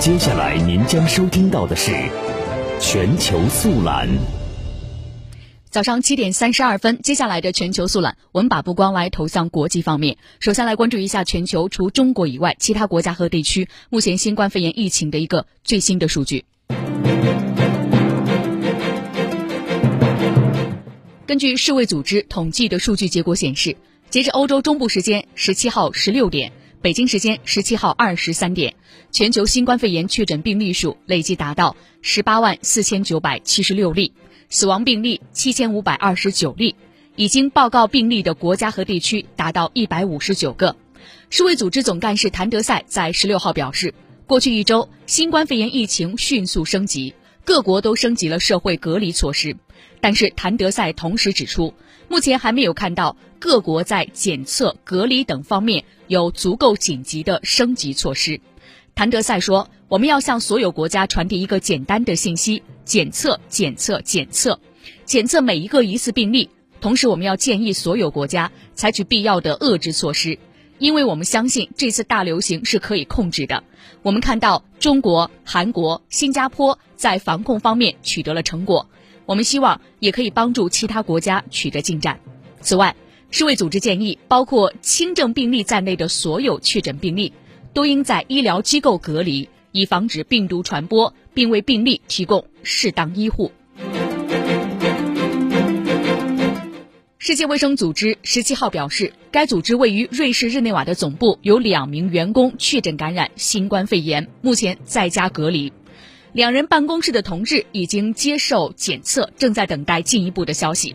接下来您将收听到的是全球速览。早上七点三十二分，接下来的全球速览，我们把目光来投向国际方面。首先来关注一下全球除中国以外其他国家和地区目前新冠肺炎疫情的一个最新的数据。根据世卫组织统计的数据结果显示，截至欧洲中部时间十七号十六点，北京时间十七号二十三点，全球新冠肺炎确诊病例数累计达到十八万四千九百七十六例。死亡病例七千五百二十九例，已经报告病例的国家和地区达到一百五十九个。世卫组织总干事谭德赛在十六号表示，过去一周新冠肺炎疫情迅速升级，各国都升级了社会隔离措施。但是谭德赛同时指出，目前还没有看到各国在检测、隔离等方面有足够紧急的升级措施。谭德赛说：“我们要向所有国家传递一个简单的信息：检测，检测，检测，检测每一个疑似病例。同时，我们要建议所有国家采取必要的遏制措施，因为我们相信这次大流行是可以控制的。我们看到中国、韩国、新加坡在防控方面取得了成果，我们希望也可以帮助其他国家取得进展。此外，世卫组织建议，包括轻症病例在内的所有确诊病例。”都应在医疗机构隔离，以防止病毒传播，并为病例提供适当医护。世界卫生组织十七号表示，该组织位于瑞士日内瓦的总部有两名员工确诊感染新冠肺炎，目前在家隔离。两人办公室的同事已经接受检测，正在等待进一步的消息。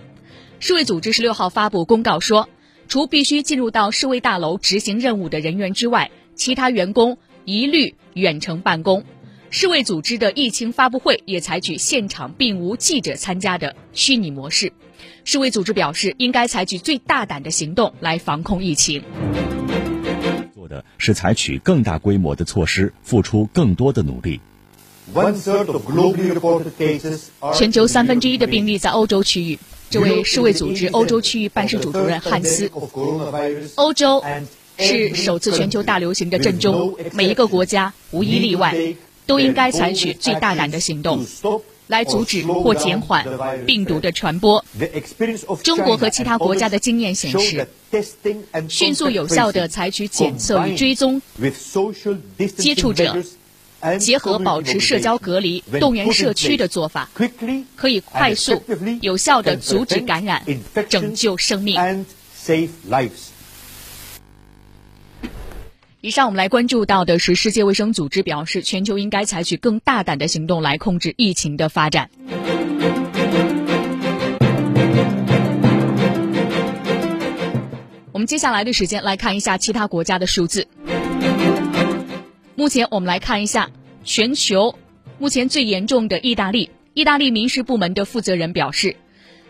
世卫组织十六号发布公告说，除必须进入到世卫大楼执行任务的人员之外，其他员工一律远程办公，世卫组织的疫情发布会也采取现场并无记者参加的虚拟模式。世卫组织表示，应该采取最大胆的行动来防控疫情。做的是采取更大规模的措施，付出更多的努力。全球三分之一的病例在欧洲区域。这位世卫组织欧洲区域办事处主任汉斯，欧洲。是首次全球大流行的震中，每一个国家无一例外都应该采取最大胆的行动，来阻止或减缓病毒的传播。中国和其他国家的经验显示，迅速有效地采取检测与追踪接触者，结合保持社交隔离、动员社区的做法，可以快速有效地阻止感染，拯救生命。以上我们来关注到的是世界卫生组织表示，全球应该采取更大胆的行动来控制疫情的发展。我们接下来的时间来看一下其他国家的数字。目前我们来看一下全球目前最严重的意大利，意大利民事部门的负责人表示，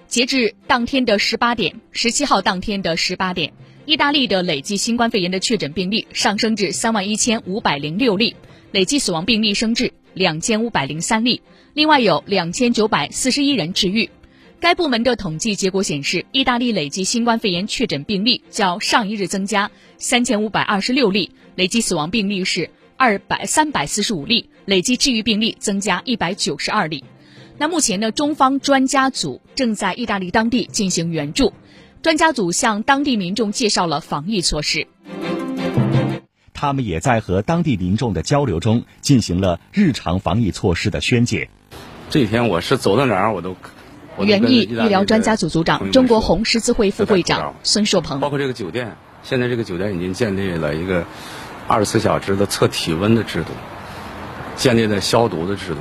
截至当天的十八点，十七号当天的十八点。意大利的累计新冠肺炎的确诊病例上升至三万一千五百零六例，累计死亡病例升至两千五百零三例，另外有两千九百四十一人治愈。该部门的统计结果显示，意大利累计新冠肺炎确诊病例较上一日增加三千五百二十六例，累计死亡病例是二百三百四十五例，累计治愈病例增加一百九十二例。那目前呢，中方专家组正在意大利当地进行援助。专家组向当地民众介绍了防疫措施。他们也在和当地民众的交流中进行了日常防疫措施的宣解。这几天我是走到哪儿我都。园艺医疗专家组组长、中国红十字会副会长孙硕鹏。包括这个酒店，现在这个酒店已经建立了一个二十四小时的测体温的制度，建立了消毒的制度。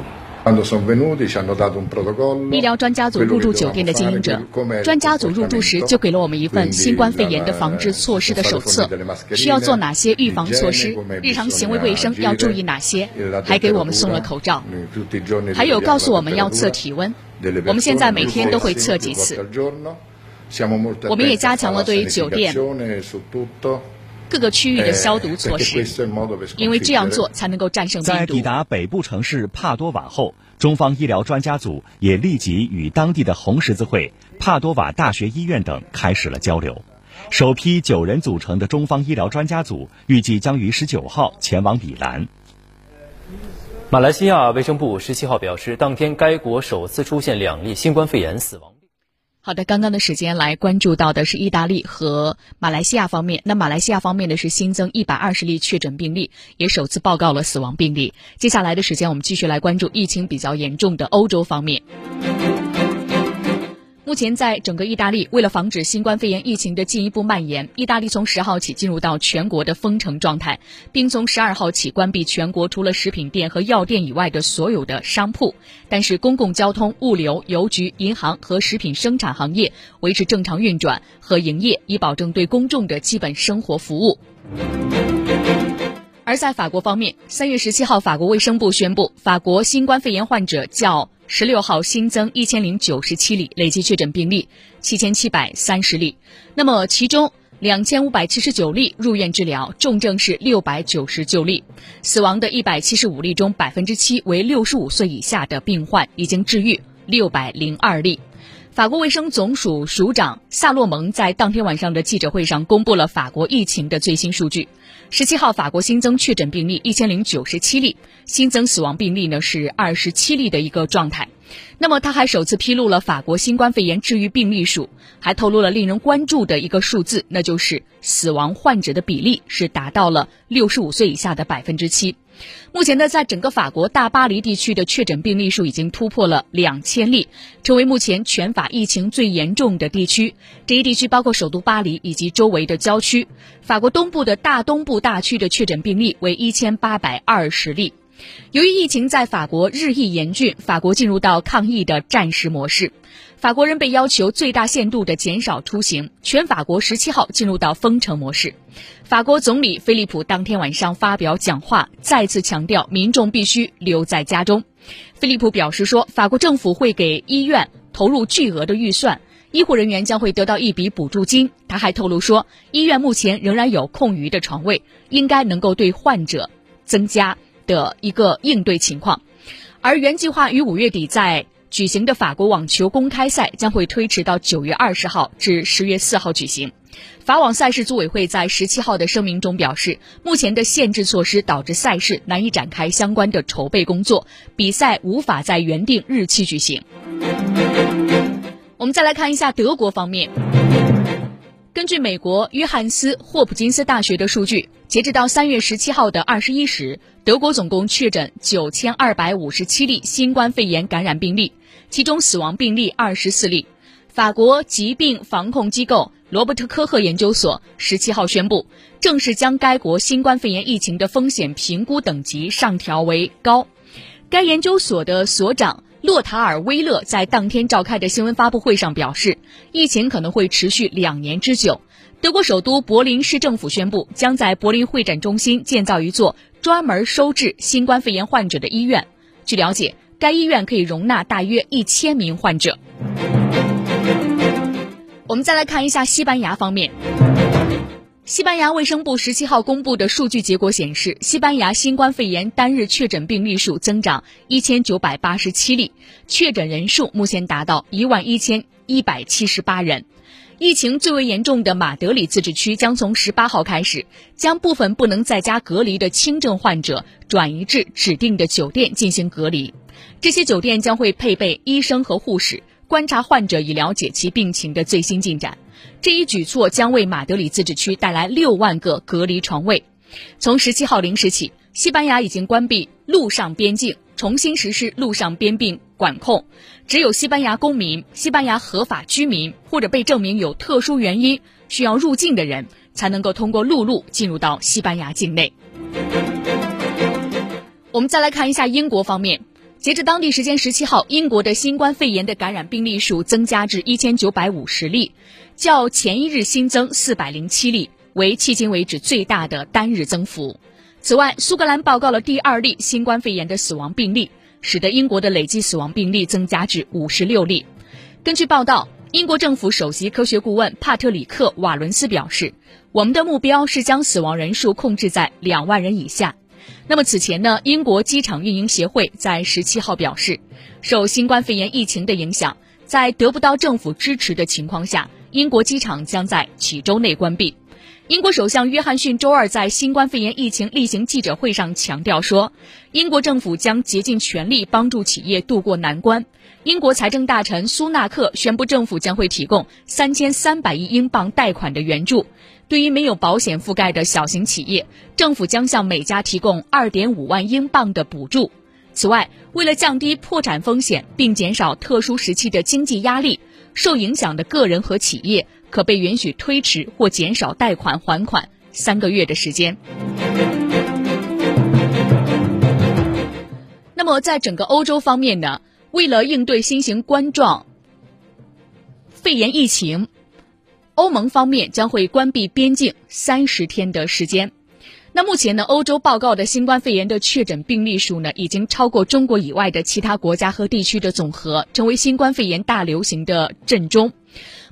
医疗专家组入住酒店的经营者，专家组入住时就给了我们一份新冠肺炎的防治措施的手册，需要做哪些预防措施，日常行为卫生要注意哪些，还给我们送了口罩，还有告诉我们要测体温，我们现在每天都会测几次，我们也加强了对于酒店。各个区域的消毒措施，因为这样做才能够战胜病毒。在抵达北部城市帕多瓦后，中方医疗专家组也立即与当地的红十字会、帕多瓦大学医院等开始了交流。首批九人组成的中方医疗专家组预计将于十九号前往米兰。马来西亚卫生部十七号表示，当天该国首次出现两例新冠肺炎死亡。好的，刚刚的时间来关注到的是意大利和马来西亚方面。那马来西亚方面呢是新增一百二十例确诊病例，也首次报告了死亡病例。接下来的时间，我们继续来关注疫情比较严重的欧洲方面。目前，在整个意大利，为了防止新冠肺炎疫情的进一步蔓延，意大利从十号起进入到全国的封城状态，并从十二号起关闭全国除了食品店和药店以外的所有的商铺。但是，公共交通、物流、邮局、银行和食品生产行业维持正常运转和营业，以保证对公众的基本生活服务。而在法国方面，三月十七号，法国卫生部宣布，法国新冠肺炎患者较。十六号新增一千零九十七例累计确诊病例，七千七百三十例。那么其中两千五百七十九例入院治疗，重症是六百九十九例。死亡的一百七十五例中，百分之七为六十五岁以下的病患，已经治愈六百零二例。法国卫生总署署长萨洛蒙在当天晚上的记者会上公布了法国疫情的最新数据。十七号，法国新增确诊病例一千零九十七例，新增死亡病例呢是二十七例的一个状态。那么，他还首次披露了法国新冠肺炎治愈病例数，还透露了令人关注的一个数字，那就是死亡患者的比例是达到了六十五岁以下的百分之七。目前呢，在整个法国大巴黎地区的确诊病例数已经突破了两千例，成为目前全法疫情最严重的地区。这一地区包括首都巴黎以及周围的郊区。法国东部的大东部大区的确诊病例为一千八百二十例。由于疫情在法国日益严峻，法国进入到抗疫的战时模式。法国人被要求最大限度的减少出行，全法国十七号进入到封城模式。法国总理菲利普当天晚上发表讲话，再次强调民众必须留在家中。菲利普表示说，法国政府会给医院投入巨额的预算，医护人员将会得到一笔补助金。他还透露说，医院目前仍然有空余的床位，应该能够对患者增加。的一个应对情况，而原计划于五月底在举行的法国网球公开赛将会推迟到九月二十号至十月四号举行。法网赛事组委会在十七号的声明中表示，目前的限制措施导致赛事难以展开相关的筹备工作，比赛无法在原定日期举行。我们再来看一下德国方面。根据美国约翰斯霍普金斯大学的数据，截止到三月十七号的二十一时，德国总共确诊九千二百五十七例新冠肺炎感染病例，其中死亡病例二十四例。法国疾病防控机构罗伯特科赫研究所十七号宣布，正式将该国新冠肺炎疫情的风险评估等级上调为高。该研究所的所长。洛塔尔·威勒在当天召开的新闻发布会上表示，疫情可能会持续两年之久。德国首都柏林市政府宣布，将在柏林会展中心建造一座专门收治新冠肺炎患者的医院。据了解，该医院可以容纳大约一千名患者。我们再来看一下西班牙方面。西班牙卫生部十七号公布的数据结果显示，西班牙新冠肺炎单日确诊病例数增长一千九百八十七例，确诊人数目前达到一万一千一百七十八人。疫情最为严重的马德里自治区将从十八号开始，将部分不能在家隔离的轻症患者转移至指定的酒店进行隔离。这些酒店将会配备医生和护士，观察患者以了解其病情的最新进展。这一举措将为马德里自治区带来六万个隔离床位。从十七号零时起，西班牙已经关闭陆上边境，重新实施陆上边境管控。只有西班牙公民、西班牙合法居民或者被证明有特殊原因需要入境的人，才能够通过陆路进入到西班牙境内。我们再来看一下英国方面。截至当地时间十七号，英国的新冠肺炎的感染病例数增加至一千九百五十例，较前一日新增四百零七例，为迄今为止最大的单日增幅。此外，苏格兰报告了第二例新冠肺炎的死亡病例，使得英国的累计死亡病例增加至五十六例。根据报道，英国政府首席科学顾问帕特里克·瓦伦斯表示：“我们的目标是将死亡人数控制在两万人以下。”那么此前呢，英国机场运营协会在十七号表示，受新冠肺炎疫情的影响，在得不到政府支持的情况下，英国机场将在几周内关闭。英国首相约翰逊周二在新冠肺炎疫情例行记者会上强调说，英国政府将竭尽全力帮助企业渡过难关。英国财政大臣苏纳克宣布，政府将会提供三千三百亿英镑贷款的援助。对于没有保险覆盖的小型企业，政府将向每家提供二点五万英镑的补助。此外，为了降低破产风险并减少特殊时期的经济压力，受影响的个人和企业可被允许推迟或减少贷款还款三个月的时间。那么，在整个欧洲方面呢？为了应对新型冠状肺炎疫情，欧盟方面将会关闭边境三十天的时间。那目前呢，欧洲报告的新冠肺炎的确诊病例数呢，已经超过中国以外的其他国家和地区的总和，成为新冠肺炎大流行的震中。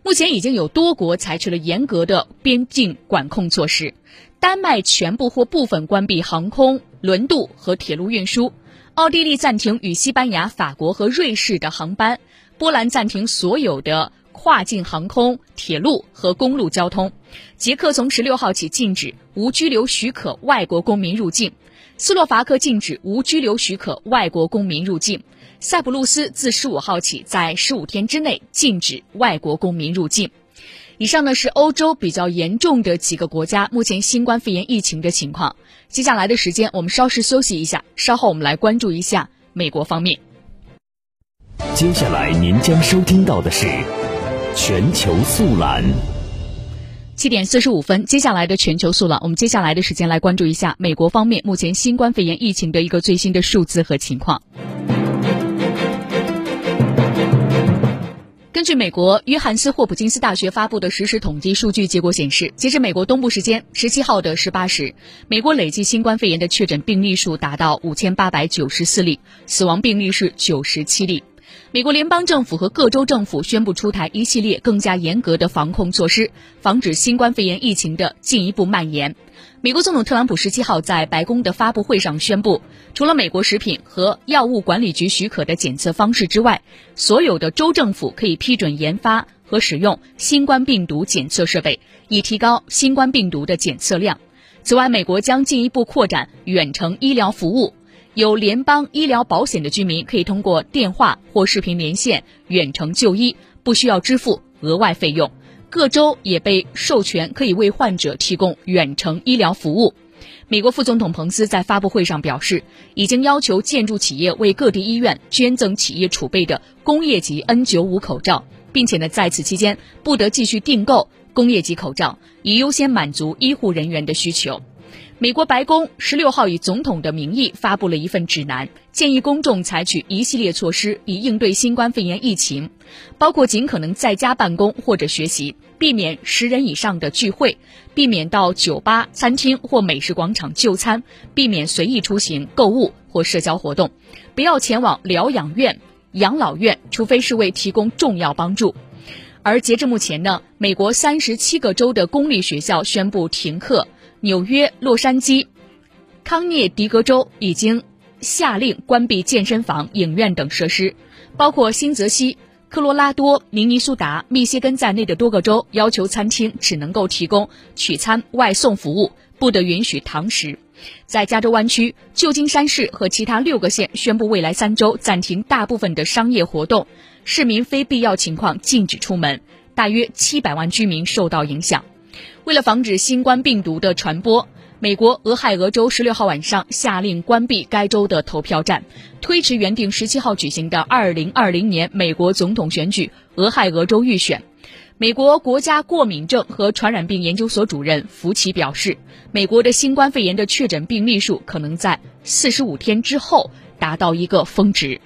目前已经有多国采取了严格的边境管控措施，丹麦全部或部分关闭航空、轮渡和铁路运输。奥地利暂停与西班牙、法国和瑞士的航班，波兰暂停所有的跨境航空、铁路和公路交通，捷克从十六号起禁止无居留许可外国公民入境，斯洛伐克禁止无居留许可外国公民入境，塞浦路斯自十五号起在十五天之内禁止外国公民入境。以上呢是欧洲比较严重的几个国家目前新冠肺炎疫情的情况。接下来的时间，我们稍事休息一下，稍后我们来关注一下美国方面。接下来您将收听到的是全球速览。七点四十五分，接下来的全球速览，我们接下来的时间来关注一下美国方面目前新冠肺炎疫情的一个最新的数字和情况。根据美国约翰斯霍普金斯大学发布的实时统计数据结果显示，截至美国东部时间十七号的十八时，美国累计新冠肺炎的确诊病例数达到五千八百九十四例，死亡病例是九十七例。美国联邦政府和各州政府宣布出台一系列更加严格的防控措施，防止新冠肺炎疫情的进一步蔓延。美国总统特朗普十七号在白宫的发布会上宣布，除了美国食品和药物管理局许可的检测方式之外，所有的州政府可以批准研发和使用新冠病毒检测设备，以提高新冠病毒的检测量。此外，美国将进一步扩展远程医疗服务。有联邦医疗保险的居民可以通过电话或视频连线远程就医，不需要支付额外费用。各州也被授权可以为患者提供远程医疗服务。美国副总统彭斯在发布会上表示，已经要求建筑企业为各地医院捐赠企业储备的工业级 N95 口罩，并且呢，在此期间不得继续订购工业级口罩，以优先满足医护人员的需求。美国白宫十六号以总统的名义发布了一份指南，建议公众采取一系列措施以应对新冠肺炎疫情，包括尽可能在家办公或者学习，避免十人以上的聚会，避免到酒吧、餐厅或美食广场就餐，避免随意出行、购物或社交活动，不要前往疗养院、养老院，除非是为提供重要帮助。而截至目前呢，美国三十七个州的公立学校宣布停课。纽约、洛杉矶、康涅狄格州已经下令关闭健身房、影院等设施，包括新泽西、科罗拉多、明尼苏达、密歇根在内的多个州要求餐厅只能够提供取餐外送服务，不得允许堂食。在加州湾区、旧金山市和其他六个县宣布未来三周暂停大部分的商业活动，市民非必要情况禁止出门，大约七百万居民受到影响。为了防止新冠病毒的传播，美国俄亥俄州十六号晚上下令关闭该州的投票站，推迟原定十七号举行的二零二零年美国总统选举俄亥俄州预选。美国国家过敏症和传染病研究所主任福奇表示，美国的新冠肺炎的确诊病例数可能在四十五天之后达到一个峰值。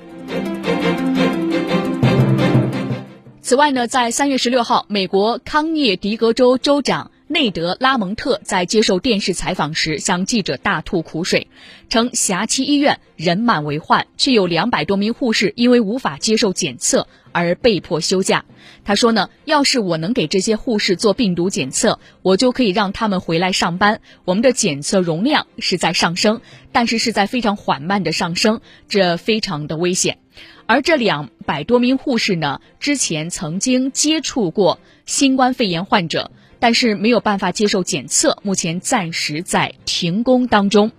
此外呢，在三月十六号，美国康涅狄格州州长内德拉蒙特在接受电视采访时向记者大吐苦水，称辖区医院人满为患，却有两百多名护士因为无法接受检测而被迫休假。他说呢，要是我能给这些护士做病毒检测，我就可以让他们回来上班。我们的检测容量是在上升，但是是在非常缓慢的上升，这非常的危险。而这两百多名护士呢，之前曾经接触过新冠肺炎患者。但是没有办法接受检测，目前暂时在停工当中。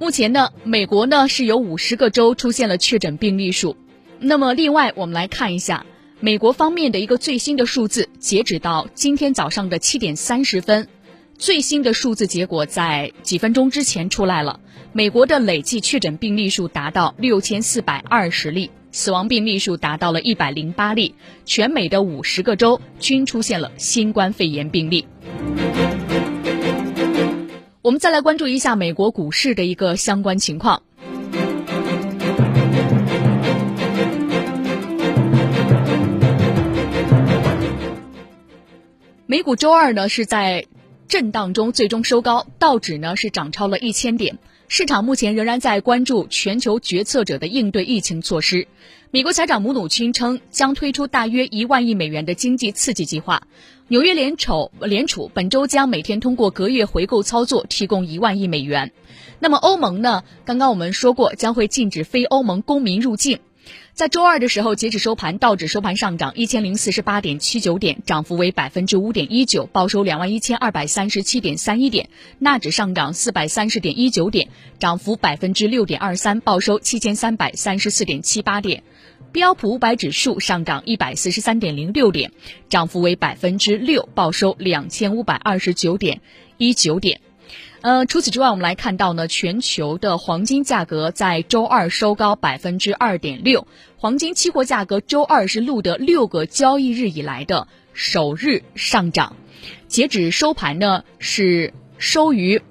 目前呢，美国呢是有五十个州出现了确诊病例数。那么，另外我们来看一下美国方面的一个最新的数字，截止到今天早上的七点三十分，最新的数字结果在几分钟之前出来了。美国的累计确诊病例数达到六千四百二十例，死亡病例数达到了一百零八例，全美的五十个州均出现了新冠肺炎病例。我们再来关注一下美国股市的一个相关情况。美股周二呢是在震荡中最终收高，道指呢是涨超了一千点。市场目前仍然在关注全球决策者的应对疫情措施。美国财长姆努钦称将推出大约一万亿美元的经济刺激计划。纽约联储联储本周将每天通过隔夜回购操作提供一万亿美元。那么欧盟呢？刚刚我们说过将会禁止非欧盟公民入境。在周二的时候，截止收盘，道指收盘上涨一千零四十八点七九点，涨幅为百分之五点一九，报收两万一千二百三十七点三一点；纳指上涨四百三十点一九点，涨幅百分之六点二三，报收七千三百三十四点七八点；标普五百指数上涨一百四十三点零六点，涨幅为百分之六，报收两千五百二十九点一九点。呃，除此之外，我们来看到呢，全球的黄金价格在周二收高百分之二点六，黄金期货价格周二是录得六个交易日以来的首日上涨，截止收盘呢是收于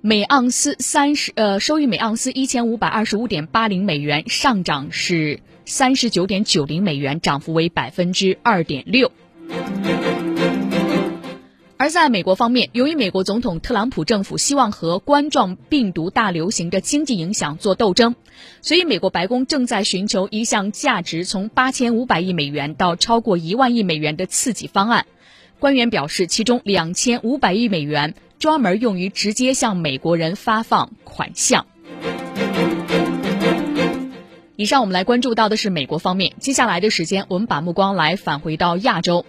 每盎司三十呃收于每盎司一千五百二十五点八零美元，上涨是三十九点九零美元，涨幅为百分之二点六。而在美国方面，由于美国总统特朗普政府希望和冠状病毒大流行的经济影响做斗争，所以美国白宫正在寻求一项价值从八千五百亿美元到超过一万亿美元的刺激方案。官员表示，其中两千五百亿美元专门用于直接向美国人发放款项。以上我们来关注到的是美国方面，接下来的时间我们把目光来返回到亚洲。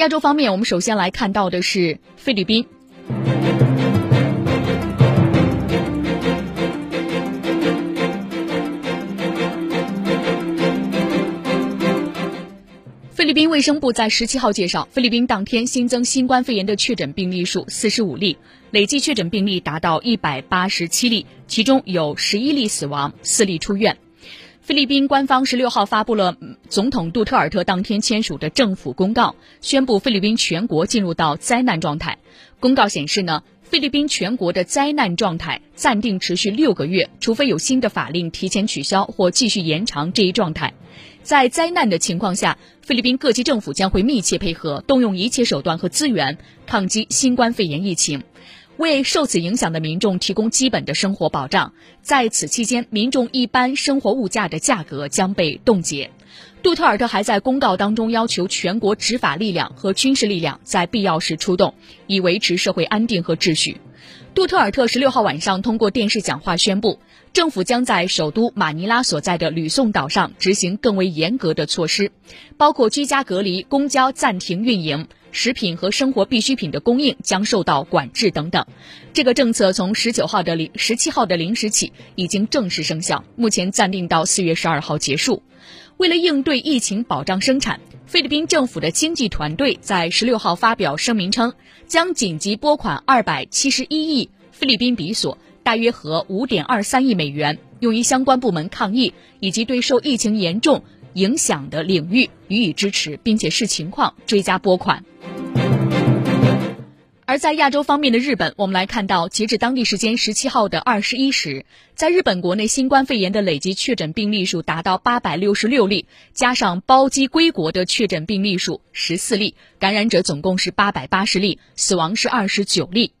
亚洲方面，我们首先来看到的是菲律宾。菲律宾卫生部在十七号介绍，菲律宾当天新增新冠肺炎的确诊病例数四十五例，累计确诊病例达到一百八十七例，其中有十一例死亡，四例出院。菲律宾官方十六号发布了总统杜特尔特当天签署的政府公告，宣布菲律宾全国进入到灾难状态。公告显示呢，菲律宾全国的灾难状态暂定持续六个月，除非有新的法令提前取消或继续延长这一状态。在灾难的情况下，菲律宾各级政府将会密切配合，动用一切手段和资源抗击新冠肺炎疫情。为受此影响的民众提供基本的生活保障，在此期间，民众一般生活物价的价格将被冻结。杜特尔特还在公告当中要求全国执法力量和军事力量在必要时出动，以维持社会安定和秩序。杜特尔特十六号晚上通过电视讲话宣布，政府将在首都马尼拉所在的吕宋岛上执行更为严格的措施，包括居家隔离、公交暂停运营。食品和生活必需品的供应将受到管制等等，这个政策从十九号的零十七号的零时起已经正式生效，目前暂定到四月十二号结束。为了应对疫情、保障生产，菲律宾政府的经济团队在十六号发表声明称，将紧急拨款二百七十一亿菲律宾比索，大约合五点二三亿美元，用于相关部门抗疫以及对受疫情严重影响的领域予以支持，并且视情况追加拨款。而在亚洲方面的日本，我们来看到，截至当地时间十七号的二十一时，在日本国内新冠肺炎的累计确诊病例数达到八百六十六例，加上包机归国的确诊病例数十四例，感染者总共是八百八十例，死亡是二十九例。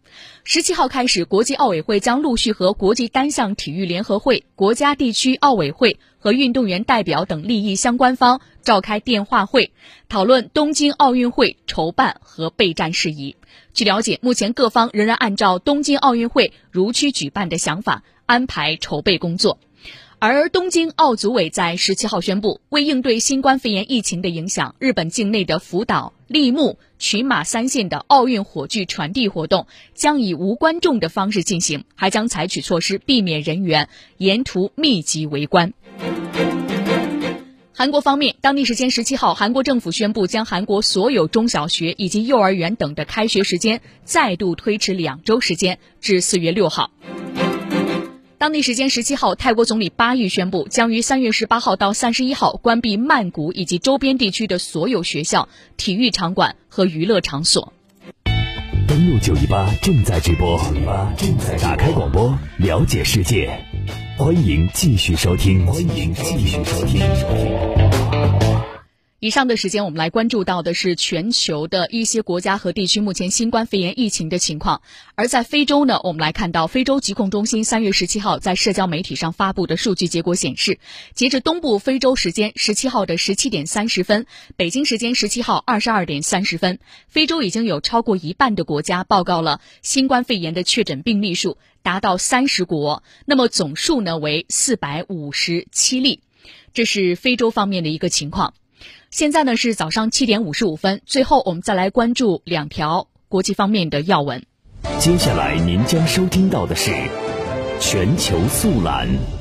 十七号开始，国际奥委会将陆续和国际单项体育联合会、国家地区奥委会和运动员代表等利益相关方召开电话会，讨论东京奥运会筹办和备战事宜。据了解，目前各方仍然按照东京奥运会如期举办的想法安排筹备工作。而东京奥组委在十七号宣布，为应对新冠肺炎疫情的影响，日本境内的福岛、立木、群马三县的奥运火炬传递活动将以无观众的方式进行，还将采取措施避免人员沿途密集围观。韩国方面，当地时间十七号，韩国政府宣布将韩国所有中小学以及幼儿园等的开学时间再度推迟两周时间，至四月六号。当地时间十七号，泰国总理巴育宣布，将于三月十八号到三十一号关闭曼谷以及周边地区的所有学校、体育场馆和娱乐场所。登录九一八正在直播，正在打开广播，了解世界，欢迎继续收听，欢迎继续收听。以上的时间，我们来关注到的是全球的一些国家和地区目前新冠肺炎疫情的情况。而在非洲呢，我们来看到非洲疾控中心三月十七号在社交媒体上发布的数据结果显示，截至东部非洲时间十七号的十七点三十分，北京时间十七号二十二点三十分，非洲已经有超过一半的国家报告了新冠肺炎的确诊病例数达到三十国，那么总数呢为四百五十七例，这是非洲方面的一个情况。现在呢是早上七点五十五分，最后我们再来关注两条国际方面的要闻。接下来您将收听到的是全球速览。